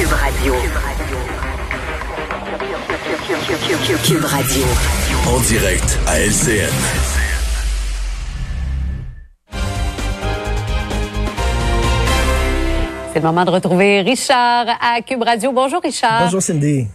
Cube Radio. Cube Radio. En direct à LCN. C'est le moment de retrouver Richard à Cube Radio. Bonjour Richard. Bonjour Cindy.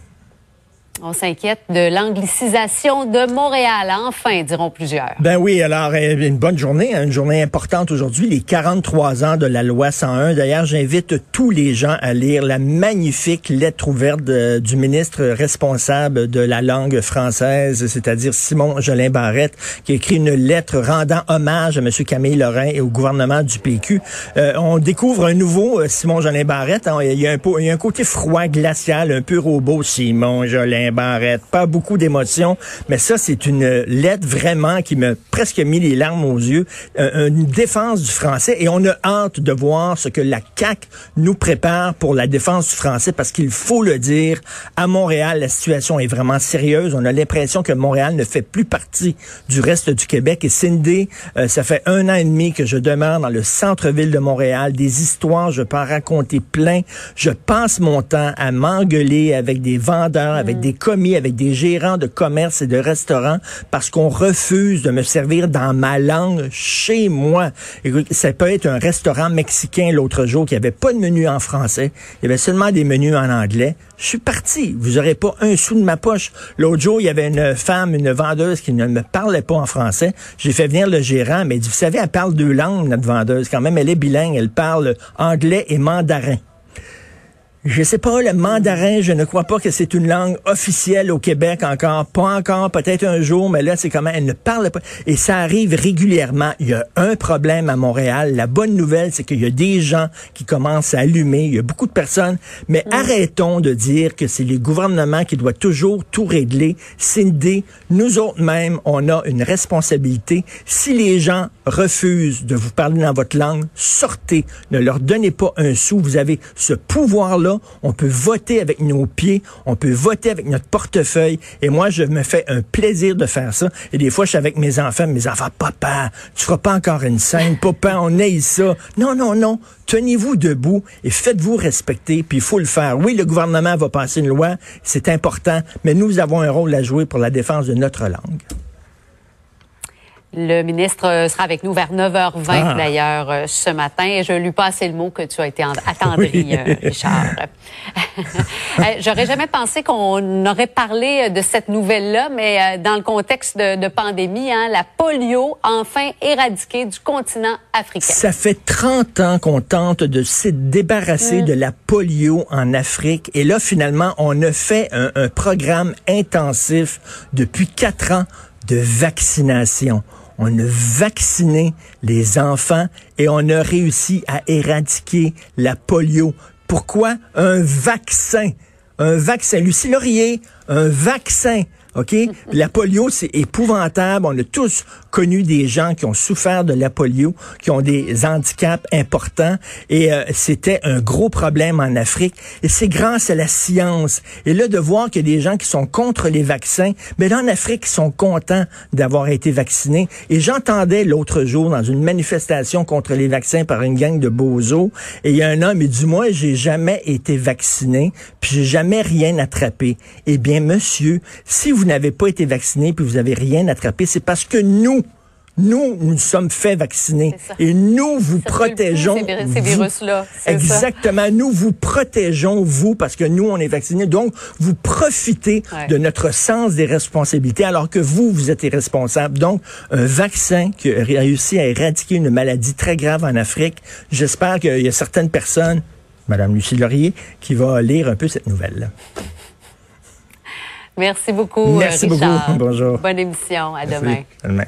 On s'inquiète de l'anglicisation de Montréal, enfin, diront plusieurs. Ben oui, alors euh, une bonne journée, hein, une journée importante aujourd'hui, les 43 ans de la loi 101. D'ailleurs, j'invite tous les gens à lire la magnifique lettre ouverte du ministre responsable de la langue française, c'est-à-dire Simon Jolin Barrette, qui a écrit une lettre rendant hommage à M. Camille Lorrain et au gouvernement du PQ. Euh, on découvre un nouveau euh, Simon Jolin Barrette. Hein, il, y a un, il y a un côté froid, glacial, un peu robot, Simon Jolin Barrette. Pas beaucoup d'émotions, mais ça, c'est une lettre vraiment qui m'a presque mis les larmes aux yeux. Euh, une défense du français et on a hâte de voir ce que la CAQ nous prépare pour la défense du français parce qu'il faut le dire, à Montréal, la situation est vraiment sérieuse. On a l'impression que Montréal ne fait plus partie du reste du Québec. Et Cindy, euh, ça fait un an et demi que je demeure dans le centre-ville de Montréal. Des histoires, je peux en raconter plein. Je passe mon temps à m'engueuler avec des vendeurs, avec des commis avec des gérants de commerce et de restaurants parce qu'on refuse de me servir dans ma langue chez moi. Écoute, ça peut être un restaurant mexicain l'autre jour qui avait pas de menu en français. Il y avait seulement des menus en anglais. Je suis parti. Vous aurez pas un sou de ma poche. L'autre jour, il y avait une femme, une vendeuse qui ne me parlait pas en français. J'ai fait venir le gérant, mais il dit, vous savez, elle parle deux langues, notre vendeuse. Quand même, elle est bilingue. Elle parle anglais et mandarin. Je sais pas, le mandarin, je ne crois pas que c'est une langue officielle au Québec encore. Pas encore, peut-être un jour, mais là, c'est comment elle ne parle pas. Et ça arrive régulièrement. Il y a un problème à Montréal. La bonne nouvelle, c'est qu'il y a des gens qui commencent à allumer. Il y a beaucoup de personnes. Mais mm. arrêtons de dire que c'est les gouvernements qui doivent toujours tout régler. Cindy, nous autres même, on a une responsabilité. Si les gens refusent de vous parler dans votre langue, sortez. Ne leur donnez pas un sou. Vous avez ce pouvoir-là on peut voter avec nos pieds, on peut voter avec notre portefeuille. Et moi, je me fais un plaisir de faire ça. Et des fois, je suis avec mes enfants, mes enfants, papa, tu feras pas encore une scène, papa, on aille ça. Non, non, non. Tenez-vous debout et faites-vous respecter, puis il faut le faire. Oui, le gouvernement va passer une loi, c'est important, mais nous avons un rôle à jouer pour la défense de notre langue. Le ministre sera avec nous vers 9h20 ah. d'ailleurs euh, ce matin je lui passe le mot que tu as été attendri, euh, Richard. Euh, j'aurais jamais pensé qu'on aurait parlé de cette nouvelle-là, mais dans le contexte de, pandémie, hein, la polio enfin éradiquée du continent africain. Ça fait 30 ans qu'on tente de se débarrasser mm. de la polio en Afrique et là finalement on a fait un, un programme intensif depuis quatre ans de vaccination on a vacciné les enfants et on a réussi à éradiquer la polio. Pourquoi? Un vaccin? Un vaccin. Lucie Laurier, un vaccin. OK? La polio, c'est épouvantable. On a tous connu des gens qui ont souffert de la polio, qui ont des handicaps importants. Et euh, c'était un gros problème en Afrique. Et c'est grâce à la science. Et là, de voir qu'il y a des gens qui sont contre les vaccins, mais là, en Afrique, ils sont contents d'avoir été vaccinés. Et j'entendais l'autre jour dans une manifestation contre les vaccins par une gang de bozos, et il y a un homme, il dit, moi, j'ai jamais été vacciné, puis j'ai jamais rien attrapé. Eh bien, monsieur, si vous n'avez pas été vacciné puis vous avez rien attrapé, c'est parce que nous, nous, nous sommes fait vacciner. Et nous vous protégeons. Ces, virus-là. Exactement. Nous vous protégeons, vous, parce que nous, on est vaccinés. Donc, vous profitez de notre sens des responsabilités, alors que vous, vous êtes irresponsable. Donc, un vaccin qui a réussi à éradiquer une maladie très grave en Afrique. J'espère qu'il y a certaines personnes, Madame Lucie Laurier, qui va lire un peu cette nouvelle-là. Merci beaucoup, Merci Richard. beaucoup. Bonjour. Bonne émission. À demain. À demain.